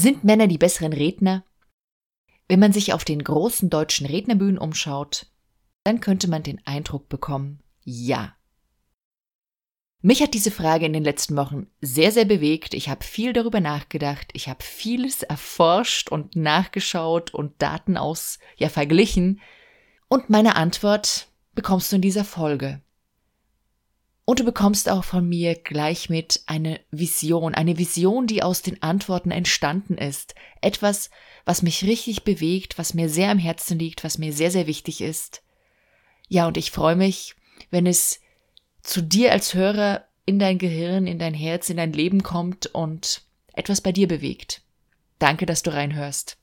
Sind Männer die besseren Redner? Wenn man sich auf den großen deutschen Rednerbühnen umschaut, dann könnte man den Eindruck bekommen, ja. Mich hat diese Frage in den letzten Wochen sehr, sehr bewegt. Ich habe viel darüber nachgedacht. Ich habe vieles erforscht und nachgeschaut und Daten aus, ja, verglichen. Und meine Antwort bekommst du in dieser Folge. Und du bekommst auch von mir gleich mit eine Vision, eine Vision, die aus den Antworten entstanden ist. Etwas, was mich richtig bewegt, was mir sehr am Herzen liegt, was mir sehr, sehr wichtig ist. Ja, und ich freue mich, wenn es zu dir als Hörer in dein Gehirn, in dein Herz, in dein Leben kommt und etwas bei dir bewegt. Danke, dass du reinhörst.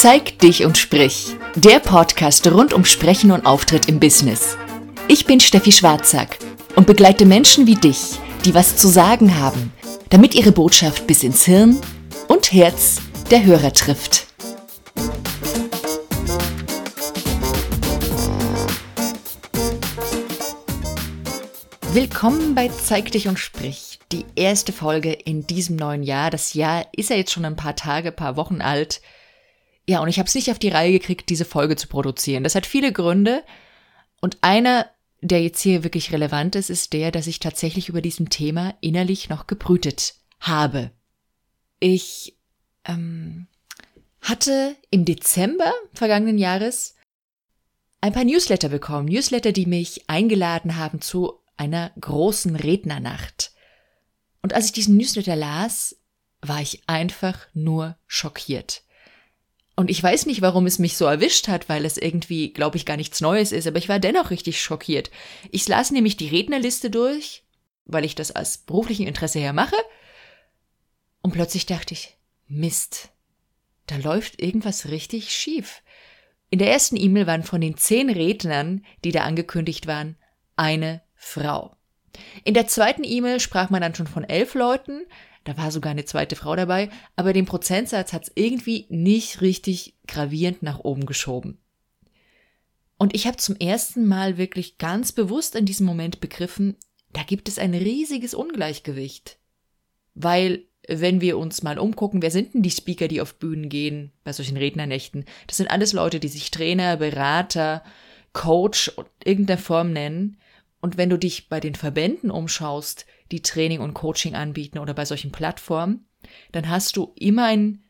Zeig dich und sprich. Der Podcast rund um Sprechen und Auftritt im Business. Ich bin Steffi Schwarzack und begleite Menschen wie dich, die was zu sagen haben, damit ihre Botschaft bis ins Hirn und Herz der Hörer trifft. Willkommen bei Zeig dich und sprich. Die erste Folge in diesem neuen Jahr. Das Jahr ist ja jetzt schon ein paar Tage, paar Wochen alt. Ja, und ich habe es nicht auf die Reihe gekriegt, diese Folge zu produzieren. Das hat viele Gründe. Und einer, der jetzt hier wirklich relevant ist, ist der, dass ich tatsächlich über diesem Thema innerlich noch gebrütet habe. Ich ähm, hatte im Dezember vergangenen Jahres ein paar Newsletter bekommen. Newsletter, die mich eingeladen haben zu einer großen Rednernacht. Und als ich diesen Newsletter las, war ich einfach nur schockiert. Und ich weiß nicht, warum es mich so erwischt hat, weil es irgendwie, glaube ich, gar nichts Neues ist, aber ich war dennoch richtig schockiert. Ich las nämlich die Rednerliste durch, weil ich das aus beruflichem Interesse her mache. Und plötzlich dachte ich, Mist, da läuft irgendwas richtig schief. In der ersten E-Mail waren von den zehn Rednern, die da angekündigt waren, eine Frau. In der zweiten E-Mail sprach man dann schon von elf Leuten, da war sogar eine zweite Frau dabei, aber den Prozentsatz hat es irgendwie nicht richtig gravierend nach oben geschoben. Und ich habe zum ersten Mal wirklich ganz bewusst in diesem Moment begriffen, da gibt es ein riesiges Ungleichgewicht. Weil, wenn wir uns mal umgucken, wer sind denn die Speaker, die auf Bühnen gehen bei solchen Rednernächten? Das sind alles Leute, die sich Trainer, Berater, Coach und irgendeiner Form nennen. Und wenn du dich bei den Verbänden umschaust, die Training und Coaching anbieten oder bei solchen Plattformen, dann hast du immer ein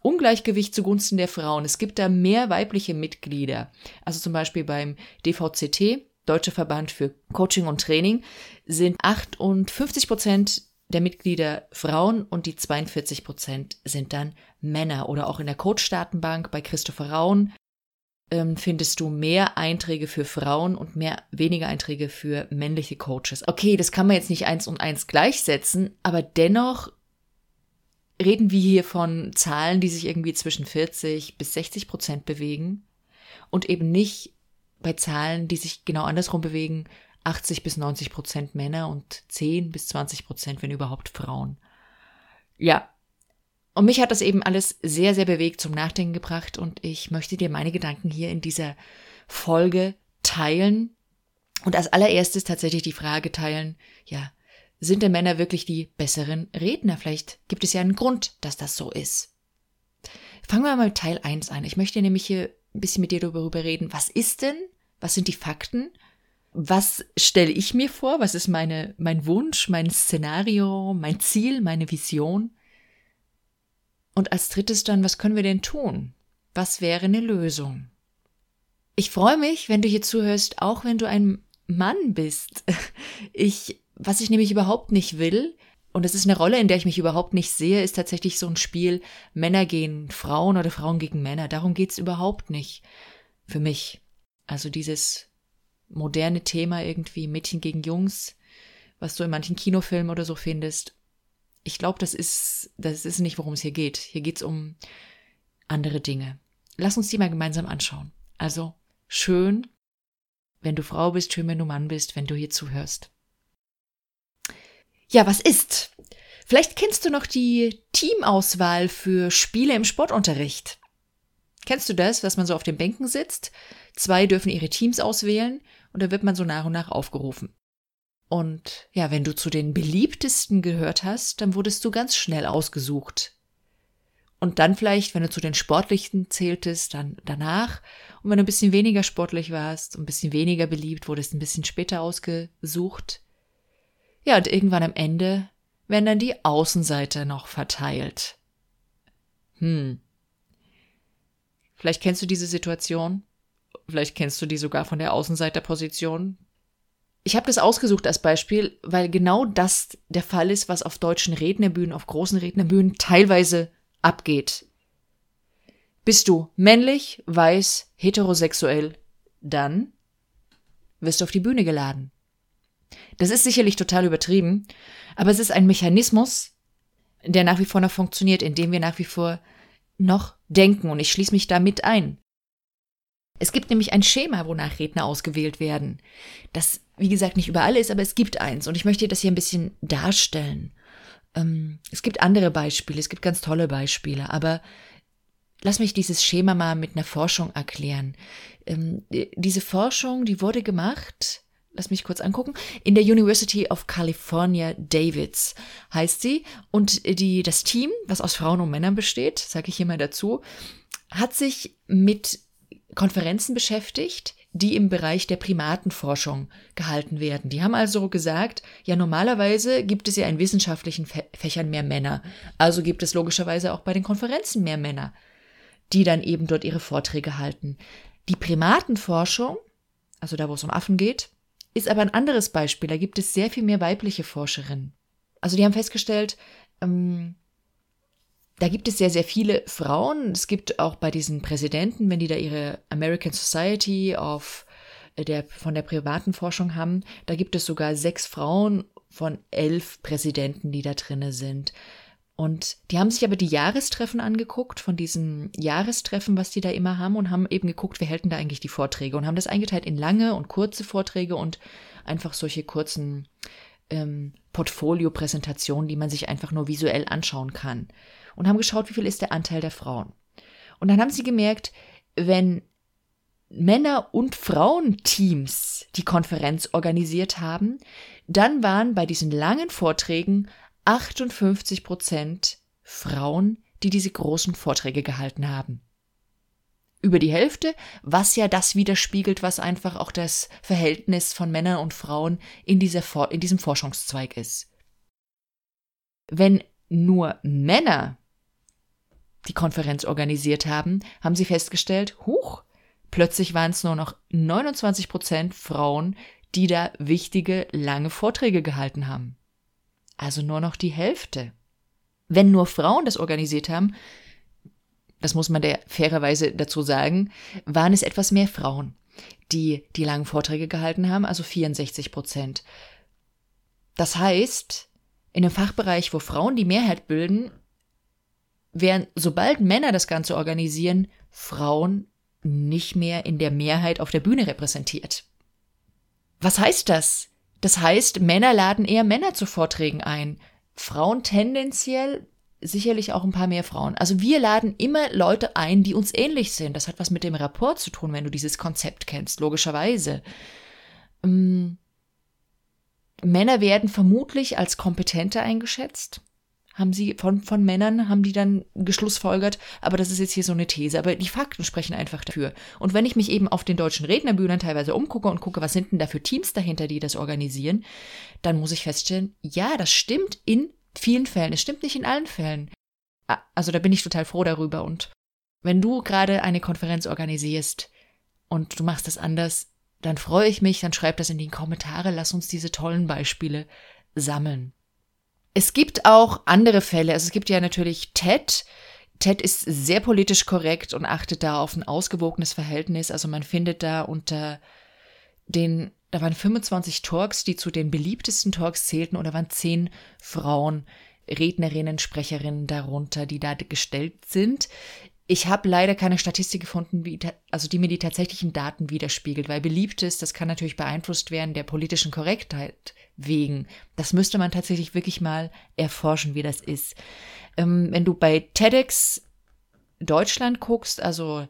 Ungleichgewicht zugunsten der Frauen. Es gibt da mehr weibliche Mitglieder. Also zum Beispiel beim DVCT, Deutscher Verband für Coaching und Training, sind 58 Prozent der Mitglieder Frauen und die 42 Prozent sind dann Männer. Oder auch in der Coach-Datenbank bei Christopher Raun ähm, findest du mehr Einträge für Frauen und mehr weniger Einträge für männliche Coaches. Okay, das kann man jetzt nicht eins und eins gleichsetzen, aber dennoch reden wir hier von Zahlen, die sich irgendwie zwischen 40 bis 60 Prozent bewegen und eben nicht bei Zahlen, die sich genau andersrum bewegen, 80 bis 90 Prozent Männer und 10 bis 20 Prozent, wenn überhaupt Frauen. Ja, und mich hat das eben alles sehr, sehr bewegt zum Nachdenken gebracht und ich möchte dir meine Gedanken hier in dieser Folge teilen und als allererstes tatsächlich die Frage teilen, ja, sind denn Männer wirklich die besseren Redner? Vielleicht gibt es ja einen Grund, dass das so ist. Fangen wir mal mit Teil 1 an. Ich möchte nämlich hier ein bisschen mit dir darüber reden, was ist denn, was sind die Fakten, was stelle ich mir vor, was ist meine, mein Wunsch, mein Szenario, mein Ziel, meine Vision und als drittes dann, was können wir denn tun? Was wäre eine Lösung? Ich freue mich, wenn du hier zuhörst, auch wenn du ein Mann bist. Ich, was ich nämlich überhaupt nicht will, und das ist eine Rolle, in der ich mich überhaupt nicht sehe, ist tatsächlich so ein Spiel Männer gegen Frauen oder Frauen gegen Männer. Darum geht's überhaupt nicht. Für mich. Also dieses moderne Thema irgendwie Mädchen gegen Jungs, was du in manchen Kinofilmen oder so findest ich glaube, das ist, das ist nicht, worum es hier geht. Hier geht es um andere Dinge. Lass uns die mal gemeinsam anschauen. Also schön, wenn du Frau bist, schön, wenn du Mann bist, wenn du hier zuhörst. Ja, was ist? Vielleicht kennst du noch die Teamauswahl für Spiele im Sportunterricht. Kennst du das, dass man so auf den Bänken sitzt? Zwei dürfen ihre Teams auswählen und da wird man so nach und nach aufgerufen. Und ja, wenn du zu den beliebtesten gehört hast, dann wurdest du ganz schnell ausgesucht. Und dann vielleicht, wenn du zu den sportlichsten zähltest, dann danach. Und wenn du ein bisschen weniger sportlich warst, ein bisschen weniger beliebt, wurdest ein bisschen später ausgesucht. Ja, und irgendwann am Ende werden dann die Außenseiter noch verteilt. Hm. Vielleicht kennst du diese Situation. Vielleicht kennst du die sogar von der Außenseiterposition. Ich habe das ausgesucht als Beispiel, weil genau das der Fall ist, was auf deutschen Rednerbühnen, auf großen Rednerbühnen teilweise abgeht. Bist du männlich, weiß, heterosexuell, dann wirst du auf die Bühne geladen. Das ist sicherlich total übertrieben, aber es ist ein Mechanismus, der nach wie vor noch funktioniert, indem wir nach wie vor noch denken und ich schließe mich damit ein. Es gibt nämlich ein Schema, wonach Redner ausgewählt werden. Das, wie gesagt, nicht überall ist, aber es gibt eins und ich möchte das hier ein bisschen darstellen. Ähm, es gibt andere Beispiele, es gibt ganz tolle Beispiele, aber lass mich dieses Schema mal mit einer Forschung erklären. Ähm, diese Forschung, die wurde gemacht, lass mich kurz angucken, in der University of California, Davids heißt sie. Und die, das Team, was aus Frauen und Männern besteht, sage ich hier mal dazu, hat sich mit Konferenzen beschäftigt, die im Bereich der Primatenforschung gehalten werden. Die haben also gesagt, ja, normalerweise gibt es ja in wissenschaftlichen Fächern mehr Männer. Also gibt es logischerweise auch bei den Konferenzen mehr Männer, die dann eben dort ihre Vorträge halten. Die Primatenforschung, also da, wo es um Affen geht, ist aber ein anderes Beispiel. Da gibt es sehr viel mehr weibliche Forscherinnen. Also die haben festgestellt, ähm, da gibt es sehr, sehr viele Frauen. Es gibt auch bei diesen Präsidenten, wenn die da ihre American Society of äh, der, von der privaten Forschung haben, da gibt es sogar sechs Frauen von elf Präsidenten, die da drinne sind. Und die haben sich aber die Jahrestreffen angeguckt, von diesen Jahrestreffen, was die da immer haben, und haben eben geguckt, wer hält denn da eigentlich die Vorträge und haben das eingeteilt in lange und kurze Vorträge und einfach solche kurzen ähm, Portfolio-Präsentationen, die man sich einfach nur visuell anschauen kann und haben geschaut, wie viel ist der Anteil der Frauen. Und dann haben sie gemerkt, wenn Männer- und Frauenteams die Konferenz organisiert haben, dann waren bei diesen langen Vorträgen 58 Prozent Frauen, die diese großen Vorträge gehalten haben. Über die Hälfte, was ja das widerspiegelt, was einfach auch das Verhältnis von Männern und Frauen in, dieser, in diesem Forschungszweig ist. Wenn nur Männer die Konferenz organisiert haben, haben sie festgestellt, huch, plötzlich waren es nur noch 29 Prozent Frauen, die da wichtige, lange Vorträge gehalten haben. Also nur noch die Hälfte. Wenn nur Frauen das organisiert haben, das muss man der fairerweise dazu sagen, waren es etwas mehr Frauen, die die langen Vorträge gehalten haben, also 64 Prozent. Das heißt, in einem Fachbereich, wo Frauen die Mehrheit bilden, während sobald Männer das Ganze organisieren, Frauen nicht mehr in der Mehrheit auf der Bühne repräsentiert. Was heißt das? Das heißt, Männer laden eher Männer zu Vorträgen ein. Frauen tendenziell sicherlich auch ein paar mehr Frauen. Also wir laden immer Leute ein, die uns ähnlich sind. Das hat was mit dem Rapport zu tun, wenn du dieses Konzept kennst, logischerweise. Ähm, Männer werden vermutlich als kompetenter eingeschätzt haben sie von, von Männern, haben die dann geschlussfolgert, aber das ist jetzt hier so eine These, aber die Fakten sprechen einfach dafür. Und wenn ich mich eben auf den deutschen Rednerbühnen teilweise umgucke und gucke, was sind denn da für Teams dahinter, die das organisieren, dann muss ich feststellen, ja, das stimmt in vielen Fällen, es stimmt nicht in allen Fällen. Also da bin ich total froh darüber und wenn du gerade eine Konferenz organisierst und du machst das anders, dann freue ich mich, dann schreib das in die Kommentare, lass uns diese tollen Beispiele sammeln. Es gibt auch andere Fälle. Also es gibt ja natürlich TED. TED ist sehr politisch korrekt und achtet da auf ein ausgewogenes Verhältnis. Also man findet da unter den, da waren 25 Talks, die zu den beliebtesten Talks zählten, und da waren zehn Frauen, Rednerinnen, Sprecherinnen darunter, die da gestellt sind. Ich habe leider keine Statistik gefunden, wie, also die mir die tatsächlichen Daten widerspiegelt, weil beliebt ist, das kann natürlich beeinflusst werden der politischen Korrektheit wegen. Das müsste man tatsächlich wirklich mal erforschen, wie das ist. Ähm, wenn du bei TEDx Deutschland guckst, also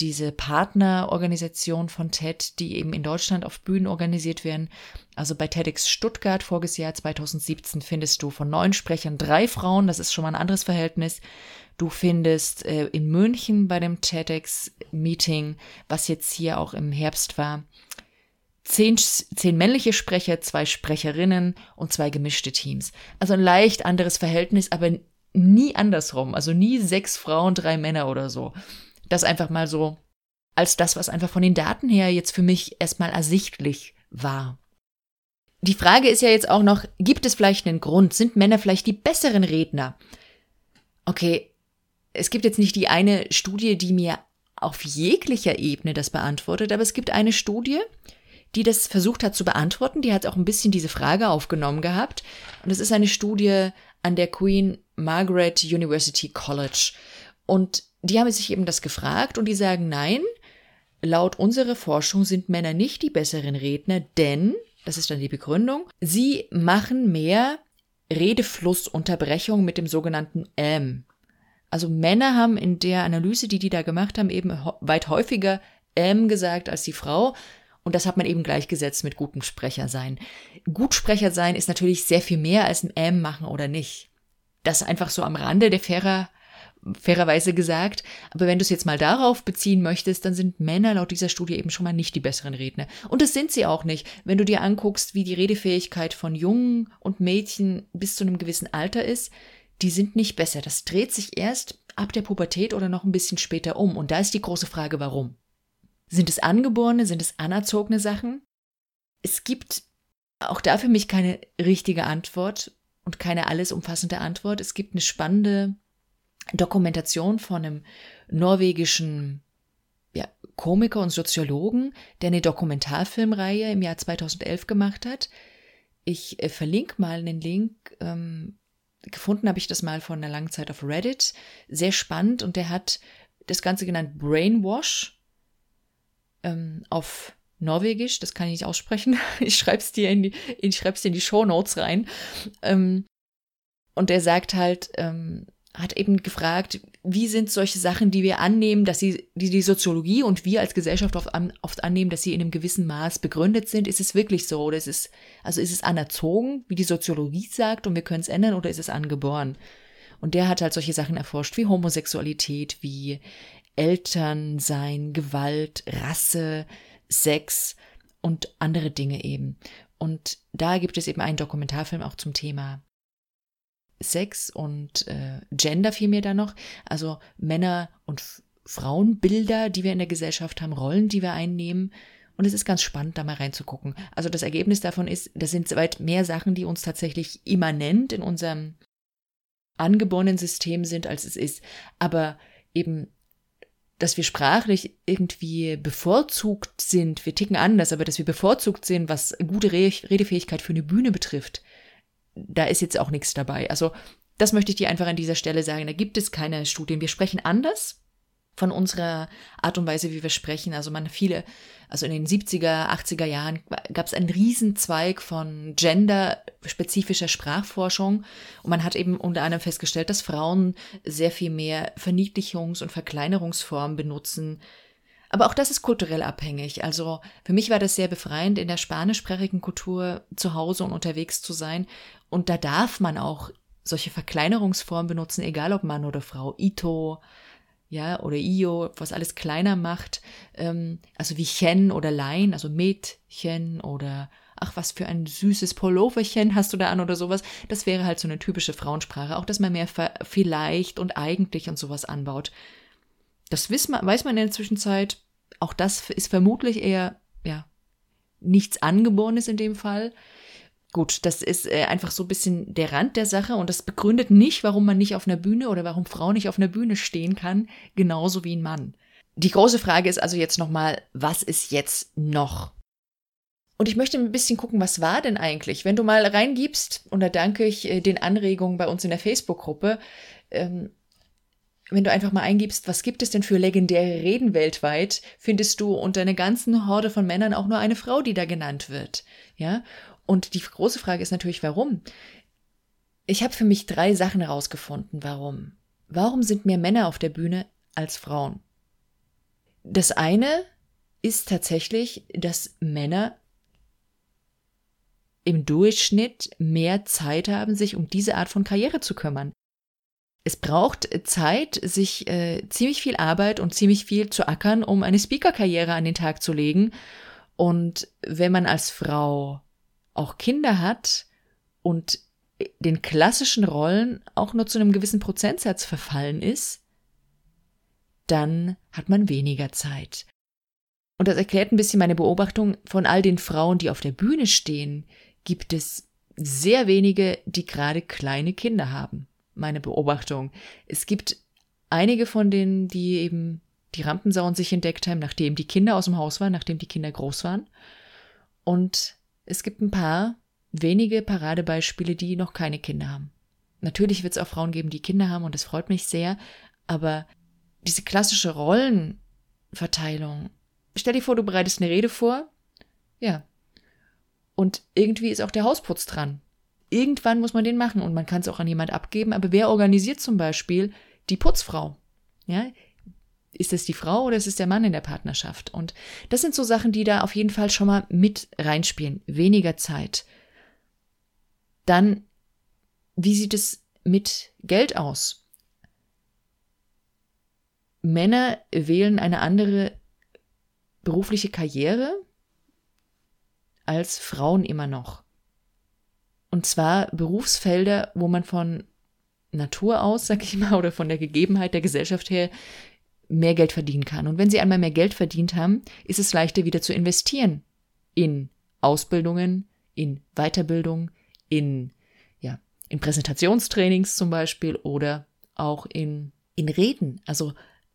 diese Partnerorganisation von TED, die eben in Deutschland auf Bühnen organisiert werden. Also bei TEDx Stuttgart voriges Jahr 2017 findest du von neun Sprechern drei Frauen, das ist schon mal ein anderes Verhältnis. Du findest äh, in München bei dem TEDx-Meeting, was jetzt hier auch im Herbst war, zehn, zehn männliche Sprecher, zwei Sprecherinnen und zwei gemischte Teams. Also ein leicht anderes Verhältnis, aber nie andersrum. Also nie sechs Frauen, drei Männer oder so. Das einfach mal so als das, was einfach von den Daten her jetzt für mich erstmal ersichtlich war. Die Frage ist ja jetzt auch noch, gibt es vielleicht einen Grund? Sind Männer vielleicht die besseren Redner? Okay, es gibt jetzt nicht die eine Studie, die mir auf jeglicher Ebene das beantwortet, aber es gibt eine Studie, die das versucht hat zu beantworten. Die hat auch ein bisschen diese Frage aufgenommen gehabt. Und es ist eine Studie an der Queen Margaret University College. Und die haben sich eben das gefragt und die sagen, nein, laut unserer Forschung sind Männer nicht die besseren Redner, denn, das ist dann die Begründung, sie machen mehr Redeflussunterbrechung mit dem sogenannten M. Also Männer haben in der Analyse, die die da gemacht haben, eben weit häufiger M gesagt als die Frau. Und das hat man eben gleichgesetzt mit gutem Sprecher sein. Gutsprecher sein ist natürlich sehr viel mehr als ein M machen oder nicht. Das einfach so am Rande der fairer fairerweise gesagt. Aber wenn du es jetzt mal darauf beziehen möchtest, dann sind Männer laut dieser Studie eben schon mal nicht die besseren Redner. Und das sind sie auch nicht. Wenn du dir anguckst, wie die Redefähigkeit von Jungen und Mädchen bis zu einem gewissen Alter ist, die sind nicht besser. Das dreht sich erst ab der Pubertät oder noch ein bisschen später um. Und da ist die große Frage, warum? Sind es angeborene, sind es anerzogene Sachen? Es gibt auch da für mich keine richtige Antwort und keine alles umfassende Antwort. Es gibt eine spannende Dokumentation von einem norwegischen ja, Komiker und Soziologen, der eine Dokumentarfilmreihe im Jahr 2011 gemacht hat. Ich äh, verlinke mal einen Link. Ähm, gefunden habe ich das mal vor einer langen Zeit auf Reddit. Sehr spannend und der hat das Ganze genannt Brainwash ähm, auf Norwegisch. Das kann ich nicht aussprechen. Ich schreibe es dir in die, ich schreib's dir in die Show Notes rein. Ähm, und er sagt halt, ähm, hat eben gefragt, wie sind solche Sachen, die wir annehmen, dass sie, die die Soziologie und wir als Gesellschaft oft, an, oft annehmen, dass sie in einem gewissen Maß begründet sind. Ist es wirklich so? Oder ist es, also ist es anerzogen, wie die Soziologie sagt, und wir können es ändern, oder ist es angeboren? Und der hat halt solche Sachen erforscht, wie Homosexualität, wie Elternsein, Gewalt, Rasse, Sex und andere Dinge eben. Und da gibt es eben einen Dokumentarfilm auch zum Thema Sex und äh, Gender vielmehr da noch, also Männer- und Frauenbilder, die wir in der Gesellschaft haben, Rollen, die wir einnehmen. Und es ist ganz spannend, da mal reinzugucken. Also das Ergebnis davon ist, das sind weit mehr Sachen, die uns tatsächlich immanent in unserem angeborenen System sind, als es ist. Aber eben, dass wir sprachlich irgendwie bevorzugt sind, wir ticken anders, aber dass wir bevorzugt sind, was gute Redefähigkeit für eine Bühne betrifft, da ist jetzt auch nichts dabei. Also das möchte ich dir einfach an dieser Stelle sagen. Da gibt es keine Studien. Wir sprechen anders von unserer Art und Weise, wie wir sprechen. Also man viele, also in den 70er, 80er Jahren gab es einen Riesenzweig von genderspezifischer Sprachforschung und man hat eben unter anderem festgestellt, dass Frauen sehr viel mehr Verniedlichungs- und Verkleinerungsformen benutzen, aber auch das ist kulturell abhängig. Also für mich war das sehr befreiend, in der spanischsprachigen Kultur zu Hause und unterwegs zu sein. Und da darf man auch solche Verkleinerungsformen benutzen, egal ob Mann oder Frau. Ito, ja, oder Io, was alles kleiner macht. Ähm, also wie Chen oder Lein, also Mädchen oder ach, was für ein süßes Pulloverchen hast du da an oder sowas. Das wäre halt so eine typische Frauensprache. Auch, dass man mehr vielleicht und eigentlich und sowas anbaut. Das weiß man, weiß man in der Zwischenzeit. Auch das ist vermutlich eher, ja, nichts Angeborenes in dem Fall. Gut, das ist äh, einfach so ein bisschen der Rand der Sache und das begründet nicht, warum man nicht auf einer Bühne oder warum Frau nicht auf einer Bühne stehen kann, genauso wie ein Mann. Die große Frage ist also jetzt nochmal, was ist jetzt noch? Und ich möchte ein bisschen gucken, was war denn eigentlich? Wenn du mal reingibst, und da danke ich äh, den Anregungen bei uns in der Facebook-Gruppe, ähm, wenn du einfach mal eingibst, was gibt es denn für legendäre Reden weltweit, findest du unter einer ganzen Horde von Männern auch nur eine Frau, die da genannt wird. Ja? Und die große Frage ist natürlich, warum? Ich habe für mich drei Sachen herausgefunden, warum. Warum sind mehr Männer auf der Bühne als Frauen. Das eine ist tatsächlich, dass Männer im Durchschnitt mehr Zeit haben, sich um diese Art von Karriere zu kümmern. Es braucht Zeit, sich äh, ziemlich viel Arbeit und ziemlich viel zu ackern, um eine Speaker-Karriere an den Tag zu legen. Und wenn man als Frau auch Kinder hat und den klassischen Rollen auch nur zu einem gewissen Prozentsatz verfallen ist, dann hat man weniger Zeit. Und das erklärt ein bisschen meine Beobachtung von all den Frauen, die auf der Bühne stehen, gibt es sehr wenige, die gerade kleine Kinder haben. Meine Beobachtung. Es gibt einige von denen, die eben die Rampensauen sich entdeckt haben, nachdem die Kinder aus dem Haus waren, nachdem die Kinder groß waren. Und es gibt ein paar wenige Paradebeispiele, die noch keine Kinder haben. Natürlich wird es auch Frauen geben, die Kinder haben und das freut mich sehr, aber diese klassische Rollenverteilung. Stell dir vor, du bereitest eine Rede vor. Ja. Und irgendwie ist auch der Hausputz dran. Irgendwann muss man den machen und man kann es auch an jemand abgeben, aber wer organisiert zum Beispiel die Putzfrau? Ja, ist es die Frau oder ist es der Mann in der Partnerschaft? Und das sind so Sachen, die da auf jeden Fall schon mal mit reinspielen. Weniger Zeit. Dann, wie sieht es mit Geld aus? Männer wählen eine andere berufliche Karriere als Frauen immer noch. Und zwar Berufsfelder, wo man von Natur aus, sag ich mal, oder von der Gegebenheit der Gesellschaft her mehr Geld verdienen kann. Und wenn sie einmal mehr Geld verdient haben, ist es leichter wieder zu investieren in Ausbildungen, in Weiterbildung, in, ja, in Präsentationstrainings zum Beispiel oder auch in, in Reden. Also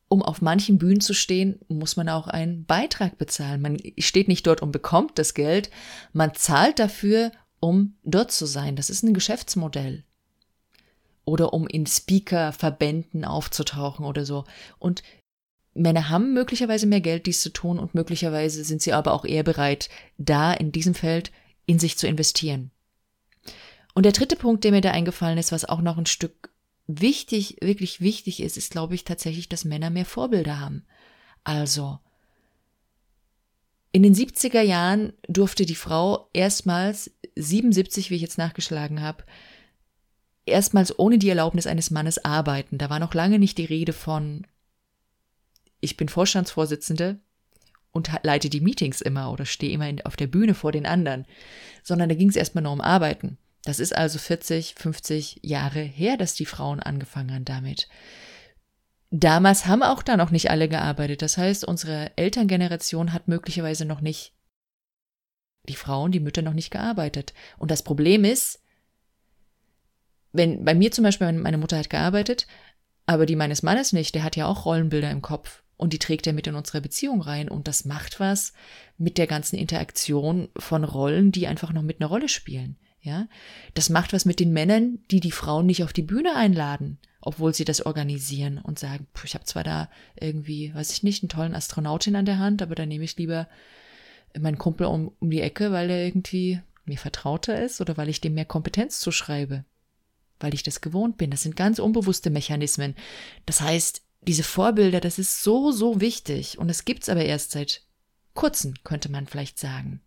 um auf manchen Bühnen zu stehen, muss man auch einen Beitrag bezahlen. Man steht nicht dort und bekommt das Geld, man zahlt dafür, um dort zu sein. Das ist ein Geschäftsmodell. Oder um in Speaker-Verbänden aufzutauchen oder so. Und Männer haben möglicherweise mehr Geld, dies zu tun, und möglicherweise sind sie aber auch eher bereit, da in diesem Feld in sich zu investieren. Und der dritte Punkt, der mir da eingefallen ist, was auch noch ein Stück wichtig, wirklich wichtig ist, ist, glaube ich, tatsächlich, dass Männer mehr Vorbilder haben. Also, in den 70er Jahren durfte die Frau erstmals, 77, wie ich jetzt nachgeschlagen habe, erstmals ohne die Erlaubnis eines Mannes arbeiten. Da war noch lange nicht die Rede von ich bin Vorstandsvorsitzende und leite die Meetings immer oder stehe immer auf der Bühne vor den anderen, sondern da ging es erstmal nur um Arbeiten. Das ist also 40, 50 Jahre her, dass die Frauen angefangen haben damit. Damals haben auch da noch nicht alle gearbeitet. Das heißt, unsere Elterngeneration hat möglicherweise noch nicht, die Frauen, die Mütter noch nicht gearbeitet. Und das Problem ist, wenn bei mir zum Beispiel meine Mutter hat gearbeitet, aber die meines Mannes nicht, der hat ja auch Rollenbilder im Kopf und die trägt er mit in unsere Beziehung rein und das macht was mit der ganzen Interaktion von Rollen, die einfach noch mit einer Rolle spielen. Ja, das macht was mit den Männern, die die Frauen nicht auf die Bühne einladen, obwohl sie das organisieren und sagen, ich habe zwar da irgendwie, weiß ich nicht, einen tollen Astronautin an der Hand, aber dann nehme ich lieber meinen Kumpel um, um die Ecke, weil er irgendwie mir vertrauter ist oder weil ich dem mehr Kompetenz zuschreibe, weil ich das gewohnt bin. Das sind ganz unbewusste Mechanismen. Das heißt, diese Vorbilder, das ist so, so wichtig. Und es gibt's aber erst seit kurzem, könnte man vielleicht sagen.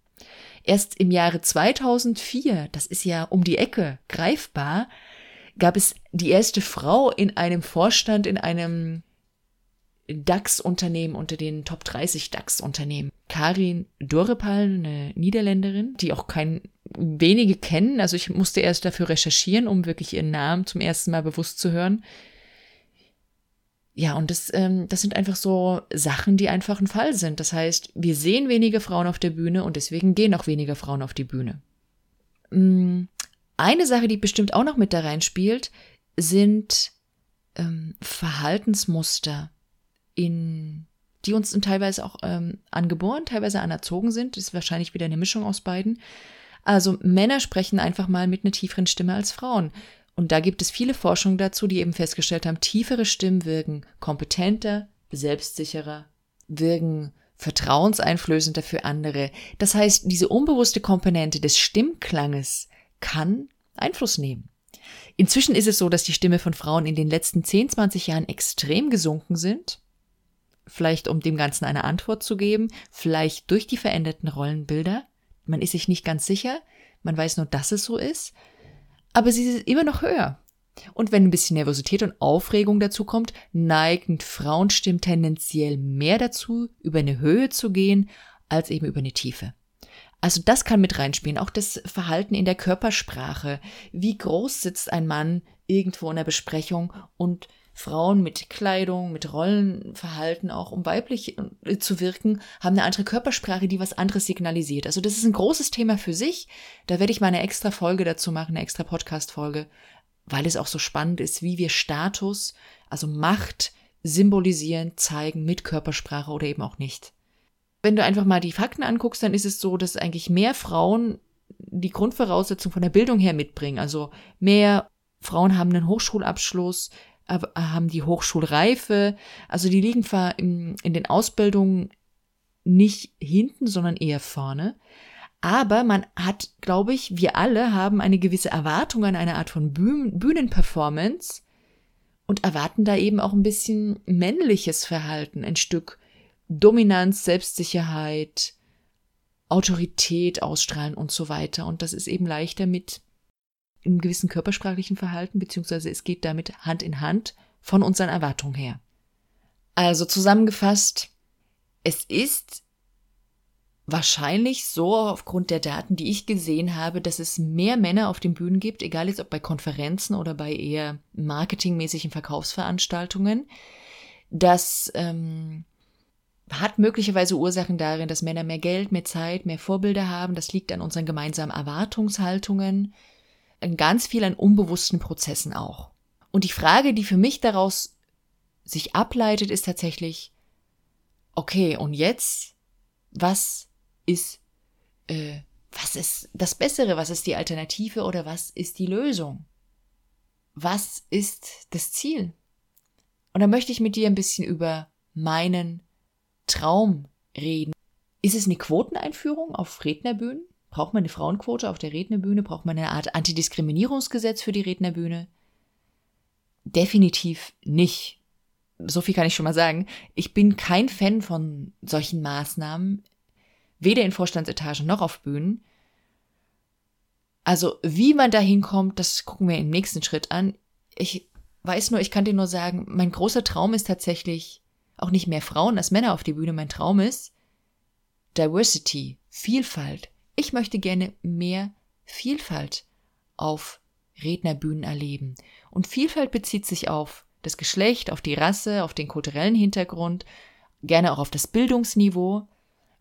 Erst im Jahre 2004, das ist ja um die Ecke greifbar, gab es die erste Frau in einem Vorstand in einem DAX-Unternehmen unter den Top 30 DAX-Unternehmen. Karin Dorrepal, eine Niederländerin, die auch kein wenige kennen. Also ich musste erst dafür recherchieren, um wirklich ihren Namen zum ersten Mal bewusst zu hören. Ja, und das, ähm, das sind einfach so Sachen, die einfach ein Fall sind. Das heißt, wir sehen weniger Frauen auf der Bühne und deswegen gehen auch weniger Frauen auf die Bühne. Mm, eine Sache, die bestimmt auch noch mit da reinspielt, sind ähm, Verhaltensmuster, in, die uns teilweise auch ähm, angeboren, teilweise anerzogen sind. Das ist wahrscheinlich wieder eine Mischung aus beiden. Also Männer sprechen einfach mal mit einer tieferen Stimme als Frauen. Und da gibt es viele Forschungen dazu, die eben festgestellt haben, tiefere Stimmen wirken kompetenter, selbstsicherer, wirken vertrauenseinflößender für andere. Das heißt, diese unbewusste Komponente des Stimmklanges kann Einfluss nehmen. Inzwischen ist es so, dass die Stimme von Frauen in den letzten 10, 20 Jahren extrem gesunken sind. vielleicht um dem Ganzen eine Antwort zu geben, vielleicht durch die veränderten Rollenbilder. Man ist sich nicht ganz sicher, man weiß nur, dass es so ist, aber sie ist immer noch höher. Und wenn ein bisschen Nervosität und Aufregung dazu kommt, neigen Frauenstimmen tendenziell mehr dazu, über eine Höhe zu gehen, als eben über eine Tiefe. Also das kann mit reinspielen. Auch das Verhalten in der Körpersprache. Wie groß sitzt ein Mann irgendwo in der Besprechung und Frauen mit Kleidung, mit Rollenverhalten auch, um weiblich äh, zu wirken, haben eine andere Körpersprache, die was anderes signalisiert. Also das ist ein großes Thema für sich. Da werde ich mal eine extra Folge dazu machen, eine extra Podcast-Folge, weil es auch so spannend ist, wie wir Status, also Macht symbolisieren, zeigen mit Körpersprache oder eben auch nicht. Wenn du einfach mal die Fakten anguckst, dann ist es so, dass eigentlich mehr Frauen die Grundvoraussetzung von der Bildung her mitbringen. Also mehr Frauen haben einen Hochschulabschluss, haben die Hochschulreife. Also die liegen in, in den Ausbildungen nicht hinten, sondern eher vorne. Aber man hat, glaube ich, wir alle haben eine gewisse Erwartung an eine Art von Bühnenperformance und erwarten da eben auch ein bisschen männliches Verhalten, ein Stück Dominanz, Selbstsicherheit, Autorität ausstrahlen und so weiter. Und das ist eben leichter mit einem gewissen körpersprachlichen Verhalten, beziehungsweise es geht damit Hand in Hand von unseren Erwartungen her. Also zusammengefasst, es ist wahrscheinlich so aufgrund der Daten, die ich gesehen habe, dass es mehr Männer auf den Bühnen gibt, egal jetzt ob bei Konferenzen oder bei eher marketingmäßigen Verkaufsveranstaltungen. Das ähm, hat möglicherweise Ursachen darin, dass Männer mehr Geld, mehr Zeit, mehr Vorbilder haben. Das liegt an unseren gemeinsamen Erwartungshaltungen in ganz viel an unbewussten Prozessen auch. Und die Frage, die für mich daraus sich ableitet, ist tatsächlich, okay, und jetzt, was ist, äh, was ist das Bessere, was ist die Alternative oder was ist die Lösung? Was ist das Ziel? Und da möchte ich mit dir ein bisschen über meinen Traum reden. Ist es eine Quoteneinführung auf Rednerbühnen? Braucht man eine Frauenquote auf der Rednerbühne? Braucht man eine Art Antidiskriminierungsgesetz für die Rednerbühne? Definitiv nicht. So viel kann ich schon mal sagen. Ich bin kein Fan von solchen Maßnahmen, weder in Vorstandsetagen noch auf Bühnen. Also, wie man da hinkommt, das gucken wir im nächsten Schritt an. Ich weiß nur, ich kann dir nur sagen, mein großer Traum ist tatsächlich auch nicht mehr Frauen als Männer auf die Bühne. Mein Traum ist Diversity, Vielfalt, ich möchte gerne mehr Vielfalt auf Rednerbühnen erleben. Und Vielfalt bezieht sich auf das Geschlecht, auf die Rasse, auf den kulturellen Hintergrund, gerne auch auf das Bildungsniveau,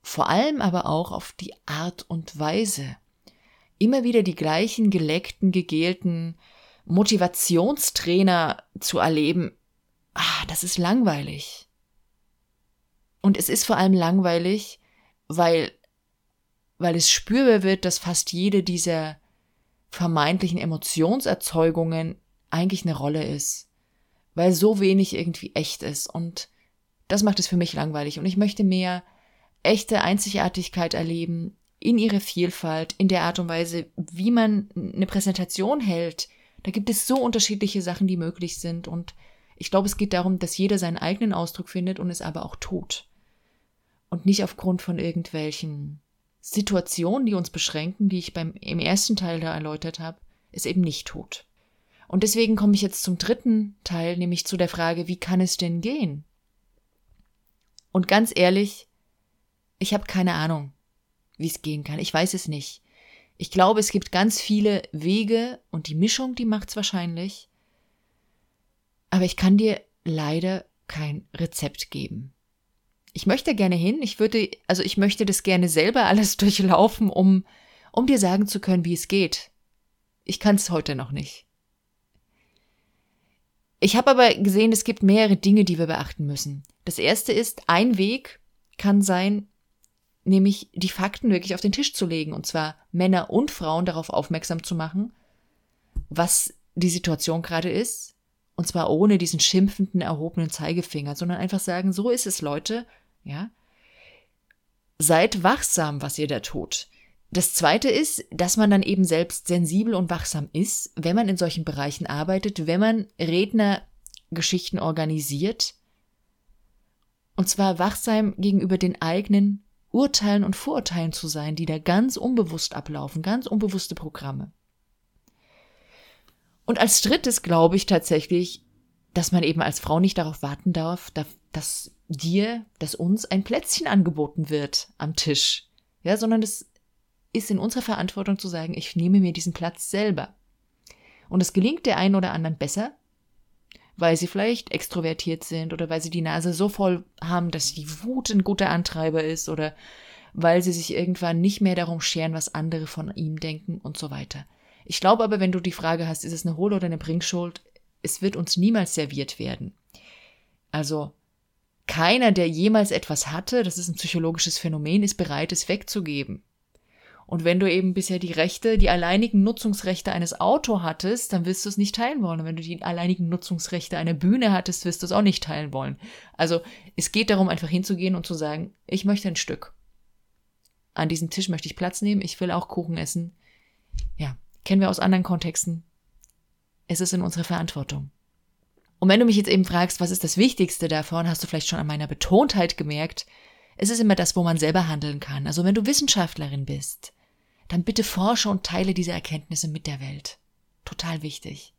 vor allem aber auch auf die Art und Weise. Immer wieder die gleichen geleckten, gegelten Motivationstrainer zu erleben, ah, das ist langweilig. Und es ist vor allem langweilig, weil weil es spürbar wird, dass fast jede dieser vermeintlichen Emotionserzeugungen eigentlich eine Rolle ist, weil so wenig irgendwie echt ist und das macht es für mich langweilig und ich möchte mehr echte Einzigartigkeit erleben in ihrer Vielfalt, in der Art und Weise, wie man eine Präsentation hält. Da gibt es so unterschiedliche Sachen, die möglich sind und ich glaube, es geht darum, dass jeder seinen eigenen Ausdruck findet und es aber auch tut. Und nicht aufgrund von irgendwelchen Situationen, die uns beschränken, die ich beim, im ersten Teil da erläutert habe, es eben nicht tut. Und deswegen komme ich jetzt zum dritten Teil, nämlich zu der Frage, wie kann es denn gehen? Und ganz ehrlich, ich habe keine Ahnung, wie es gehen kann. Ich weiß es nicht. Ich glaube, es gibt ganz viele Wege und die Mischung, die macht's wahrscheinlich. Aber ich kann dir leider kein Rezept geben ich möchte gerne hin, ich würde, also ich möchte das gerne selber alles durchlaufen, um, um dir sagen zu können, wie es geht. Ich kann es heute noch nicht. Ich habe aber gesehen, es gibt mehrere Dinge, die wir beachten müssen. Das erste ist, ein Weg kann sein, nämlich die Fakten wirklich auf den Tisch zu legen, und zwar Männer und Frauen darauf aufmerksam zu machen, was die Situation gerade ist, und zwar ohne diesen schimpfenden, erhobenen Zeigefinger, sondern einfach sagen, so ist es, Leute, ja? Seid wachsam, was ihr da tut. Das zweite ist, dass man dann eben selbst sensibel und wachsam ist, wenn man in solchen Bereichen arbeitet, wenn man Rednergeschichten organisiert Und zwar wachsam gegenüber den eigenen Urteilen und Vorurteilen zu sein, die da ganz unbewusst ablaufen, ganz unbewusste Programme. Und als drittes glaube ich tatsächlich, dass man eben als Frau nicht darauf warten darf, dass dir, dass uns ein Plätzchen angeboten wird am Tisch. Ja, sondern es ist in unserer Verantwortung zu sagen, ich nehme mir diesen Platz selber. Und es gelingt der einen oder anderen besser, weil sie vielleicht extrovertiert sind oder weil sie die Nase so voll haben, dass die Wut ein guter Antreiber ist oder weil sie sich irgendwann nicht mehr darum scheren, was andere von ihm denken und so weiter. Ich glaube aber, wenn du die Frage hast, ist es eine Hohle oder eine Bringschuld, es wird uns niemals serviert werden. Also keiner, der jemals etwas hatte, das ist ein psychologisches Phänomen, ist bereit, es wegzugeben. Und wenn du eben bisher die Rechte, die alleinigen Nutzungsrechte eines Auto hattest, dann wirst du es nicht teilen wollen. Und wenn du die alleinigen Nutzungsrechte einer Bühne hattest, wirst du es auch nicht teilen wollen. Also es geht darum, einfach hinzugehen und zu sagen, ich möchte ein Stück. An diesem Tisch möchte ich Platz nehmen, ich will auch Kuchen essen. Ja, kennen wir aus anderen Kontexten. Es ist in unserer Verantwortung. Und wenn du mich jetzt eben fragst, was ist das Wichtigste davon, hast du vielleicht schon an meiner Betontheit gemerkt, es ist immer das, wo man selber handeln kann. Also wenn du Wissenschaftlerin bist, dann bitte forsche und teile diese Erkenntnisse mit der Welt. Total wichtig.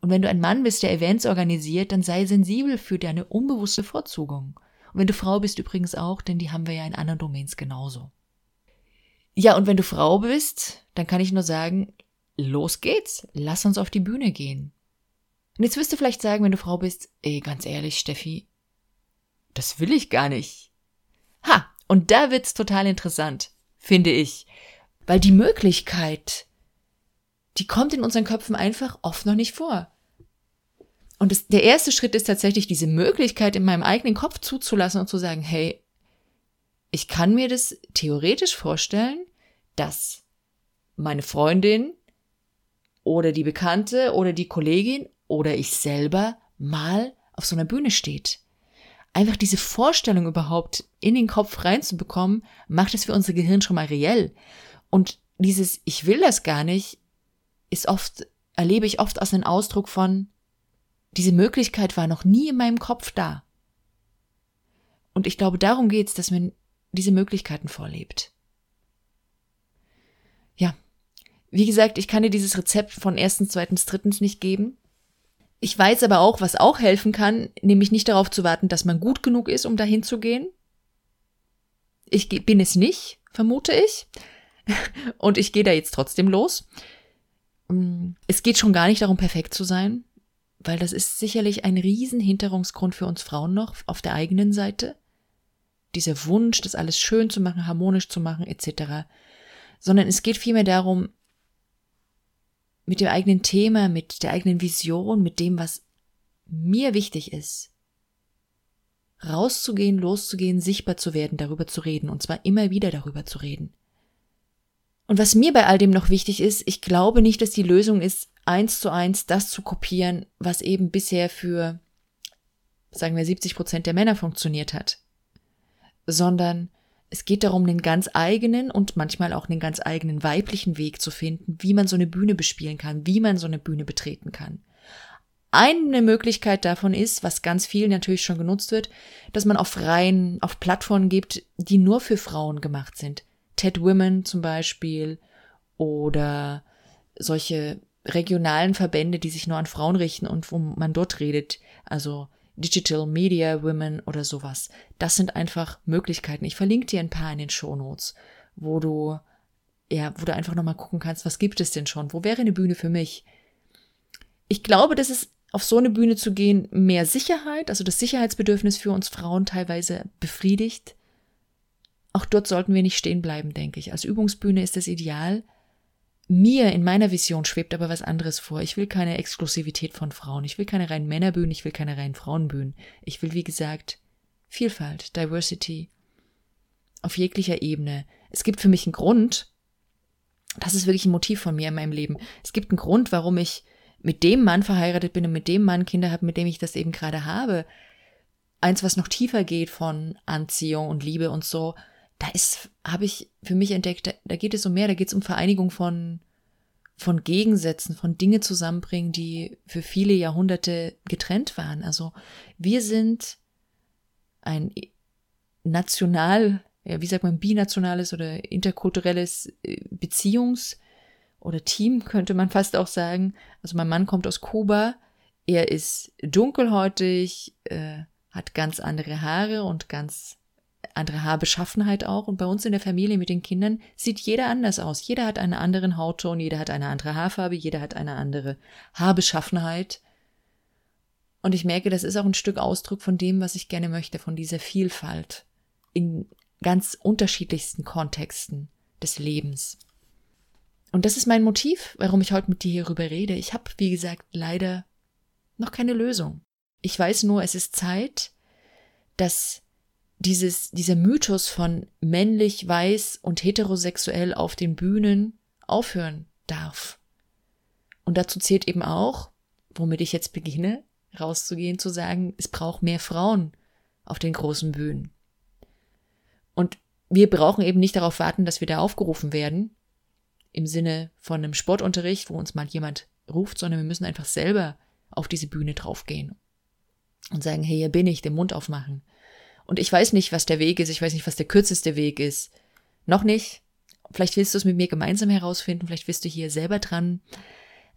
Und wenn du ein Mann bist, der Events organisiert, dann sei sensibel für deine unbewusste Vorzugung. Und wenn du Frau bist übrigens auch, denn die haben wir ja in anderen Domains genauso. Ja, und wenn du Frau bist, dann kann ich nur sagen, los geht's, lass uns auf die Bühne gehen. Und jetzt wirst du vielleicht sagen, wenn du Frau bist, ey, ganz ehrlich, Steffi, das will ich gar nicht. Ha, und da wird's total interessant, finde ich. Weil die Möglichkeit, die kommt in unseren Köpfen einfach oft noch nicht vor. Und das, der erste Schritt ist tatsächlich, diese Möglichkeit in meinem eigenen Kopf zuzulassen und zu sagen, hey, ich kann mir das theoretisch vorstellen, dass meine Freundin oder die Bekannte oder die Kollegin oder ich selber mal auf so einer Bühne steht einfach diese Vorstellung überhaupt in den Kopf reinzubekommen, macht es für unser Gehirn schon mal reell. Und dieses Ich will das gar nicht ist oft, erlebe ich oft aus einem Ausdruck von, diese Möglichkeit war noch nie in meinem Kopf da. Und ich glaube, darum geht's, dass man diese Möglichkeiten vorlebt. Ja. Wie gesagt, ich kann dir dieses Rezept von erstens, zweitens, drittens nicht geben. Ich weiß aber auch, was auch helfen kann, nämlich nicht darauf zu warten, dass man gut genug ist, um dahin zu gehen. Ich bin es nicht, vermute ich. Und ich gehe da jetzt trotzdem los. Mm, es geht schon gar nicht darum, perfekt zu sein, weil das ist sicherlich ein Riesenhinterungsgrund für uns Frauen noch auf der eigenen Seite. Dieser Wunsch, das alles schön zu machen, harmonisch zu machen, etc. Sondern es geht vielmehr darum, mit dem eigenen Thema, mit der eigenen Vision, mit dem, was mir wichtig ist, rauszugehen, loszugehen, sichtbar zu werden, darüber zu reden, und zwar immer wieder darüber zu reden. Und was mir bei all dem noch wichtig ist, ich glaube nicht, dass die Lösung ist, eins zu eins das zu kopieren, was eben bisher für, sagen wir, 70 Prozent der Männer funktioniert hat, sondern es geht darum, einen ganz eigenen und manchmal auch einen ganz eigenen weiblichen Weg zu finden, wie man so eine Bühne bespielen kann, wie man so eine Bühne betreten kann. Eine Möglichkeit davon ist, was ganz viel natürlich schon genutzt wird, dass man auf Reihen, auf Plattformen gibt, die nur für Frauen gemacht sind. TED Women zum Beispiel oder solche regionalen Verbände, die sich nur an Frauen richten und wo man dort redet. Also Digital Media Women oder sowas. Das sind einfach Möglichkeiten. Ich verlinke dir ein paar in den Show Notes, wo du ja, wo du einfach nochmal gucken kannst, was gibt es denn schon? Wo wäre eine Bühne für mich? Ich glaube, dass es auf so eine Bühne zu gehen mehr Sicherheit, also das Sicherheitsbedürfnis für uns Frauen teilweise befriedigt. Auch dort sollten wir nicht stehen bleiben, denke ich. Als Übungsbühne ist das ideal. Mir in meiner Vision schwebt aber was anderes vor. Ich will keine Exklusivität von Frauen. Ich will keine reinen Männerbühnen. Ich will keine reinen Frauenbühnen. Ich will, wie gesagt, Vielfalt, Diversity. Auf jeglicher Ebene. Es gibt für mich einen Grund. Das ist wirklich ein Motiv von mir in meinem Leben. Es gibt einen Grund, warum ich mit dem Mann verheiratet bin und mit dem Mann Kinder habe, mit dem ich das eben gerade habe. Eins, was noch tiefer geht von Anziehung und Liebe und so da ist, habe ich für mich entdeckt, da, da geht es um mehr, da geht es um Vereinigung von, von Gegensätzen, von Dinge zusammenbringen, die für viele Jahrhunderte getrennt waren. Also wir sind ein national, ja, wie sagt man, binationales oder interkulturelles äh, Beziehungs- oder Team, könnte man fast auch sagen. Also mein Mann kommt aus Kuba, er ist dunkelhäutig, äh, hat ganz andere Haare und ganz andere Haarbeschaffenheit auch. Und bei uns in der Familie mit den Kindern sieht jeder anders aus. Jeder hat einen anderen Hautton, jeder hat eine andere Haarfarbe, jeder hat eine andere Haarbeschaffenheit. Und ich merke, das ist auch ein Stück Ausdruck von dem, was ich gerne möchte, von dieser Vielfalt in ganz unterschiedlichsten Kontexten des Lebens. Und das ist mein Motiv, warum ich heute mit dir hierüber rede. Ich habe, wie gesagt, leider noch keine Lösung. Ich weiß nur, es ist Zeit, dass dieses, dieser Mythos von männlich, weiß und heterosexuell auf den Bühnen aufhören darf. Und dazu zählt eben auch, womit ich jetzt beginne, rauszugehen, zu sagen, es braucht mehr Frauen auf den großen Bühnen. Und wir brauchen eben nicht darauf warten, dass wir da aufgerufen werden, im Sinne von einem Sportunterricht, wo uns mal jemand ruft, sondern wir müssen einfach selber auf diese Bühne draufgehen und sagen, hey, hier bin ich, den Mund aufmachen. Und ich weiß nicht, was der Weg ist, ich weiß nicht, was der kürzeste Weg ist. Noch nicht. Vielleicht willst du es mit mir gemeinsam herausfinden, vielleicht wirst du hier selber dran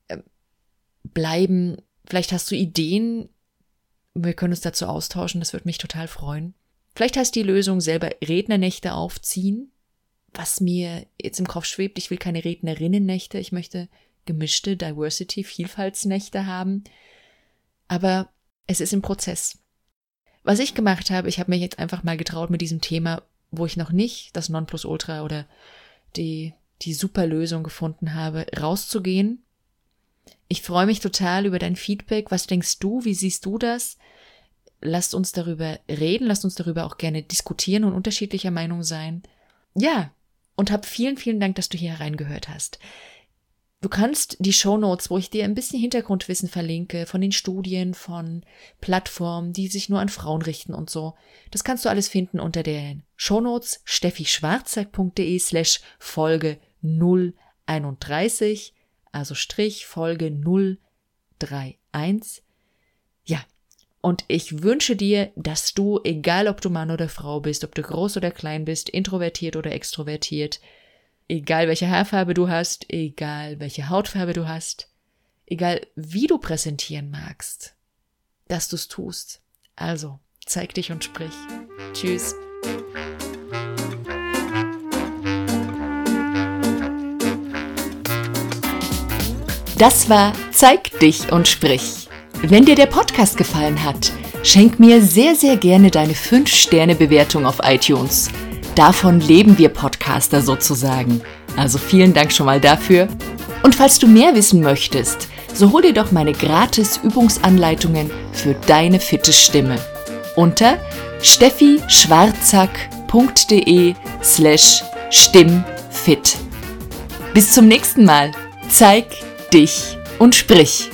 ähm, bleiben. Vielleicht hast du Ideen, wir können uns dazu austauschen, das würde mich total freuen. Vielleicht hast du die Lösung selber Rednernächte aufziehen, was mir jetzt im Kopf schwebt. Ich will keine Rednerinnennächte, ich möchte gemischte Diversity, Vielfaltsnächte haben. Aber es ist im Prozess. Was ich gemacht habe, ich habe mir jetzt einfach mal getraut mit diesem Thema, wo ich noch nicht das Nonplusultra oder die, die Superlösung gefunden habe, rauszugehen. Ich freue mich total über dein Feedback. Was denkst du? Wie siehst du das? Lasst uns darüber reden, lasst uns darüber auch gerne diskutieren und unterschiedlicher Meinung sein. Ja, und hab vielen, vielen Dank, dass du hier reingehört hast. Du kannst die Show Notes, wo ich dir ein bisschen Hintergrundwissen verlinke, von den Studien, von Plattformen, die sich nur an Frauen richten und so. Das kannst du alles finden unter den Show Notes steffischwarzack.de slash Folge 031, also Strich Folge 031. Ja. Und ich wünsche dir, dass du, egal ob du Mann oder Frau bist, ob du groß oder klein bist, introvertiert oder extrovertiert, Egal welche Haarfarbe du hast, egal welche Hautfarbe du hast, egal wie du präsentieren magst, dass du's tust. Also, zeig dich und sprich. Tschüss. Das war Zeig dich und sprich. Wenn dir der Podcast gefallen hat, schenk mir sehr, sehr gerne deine 5-Sterne-Bewertung auf iTunes. Davon leben wir Podcaster sozusagen. Also vielen Dank schon mal dafür. Und falls du mehr wissen möchtest, so hol dir doch meine gratis Übungsanleitungen für deine fitte Stimme unter steffischwarzack.de slash stimmfit. Bis zum nächsten Mal. Zeig dich und sprich.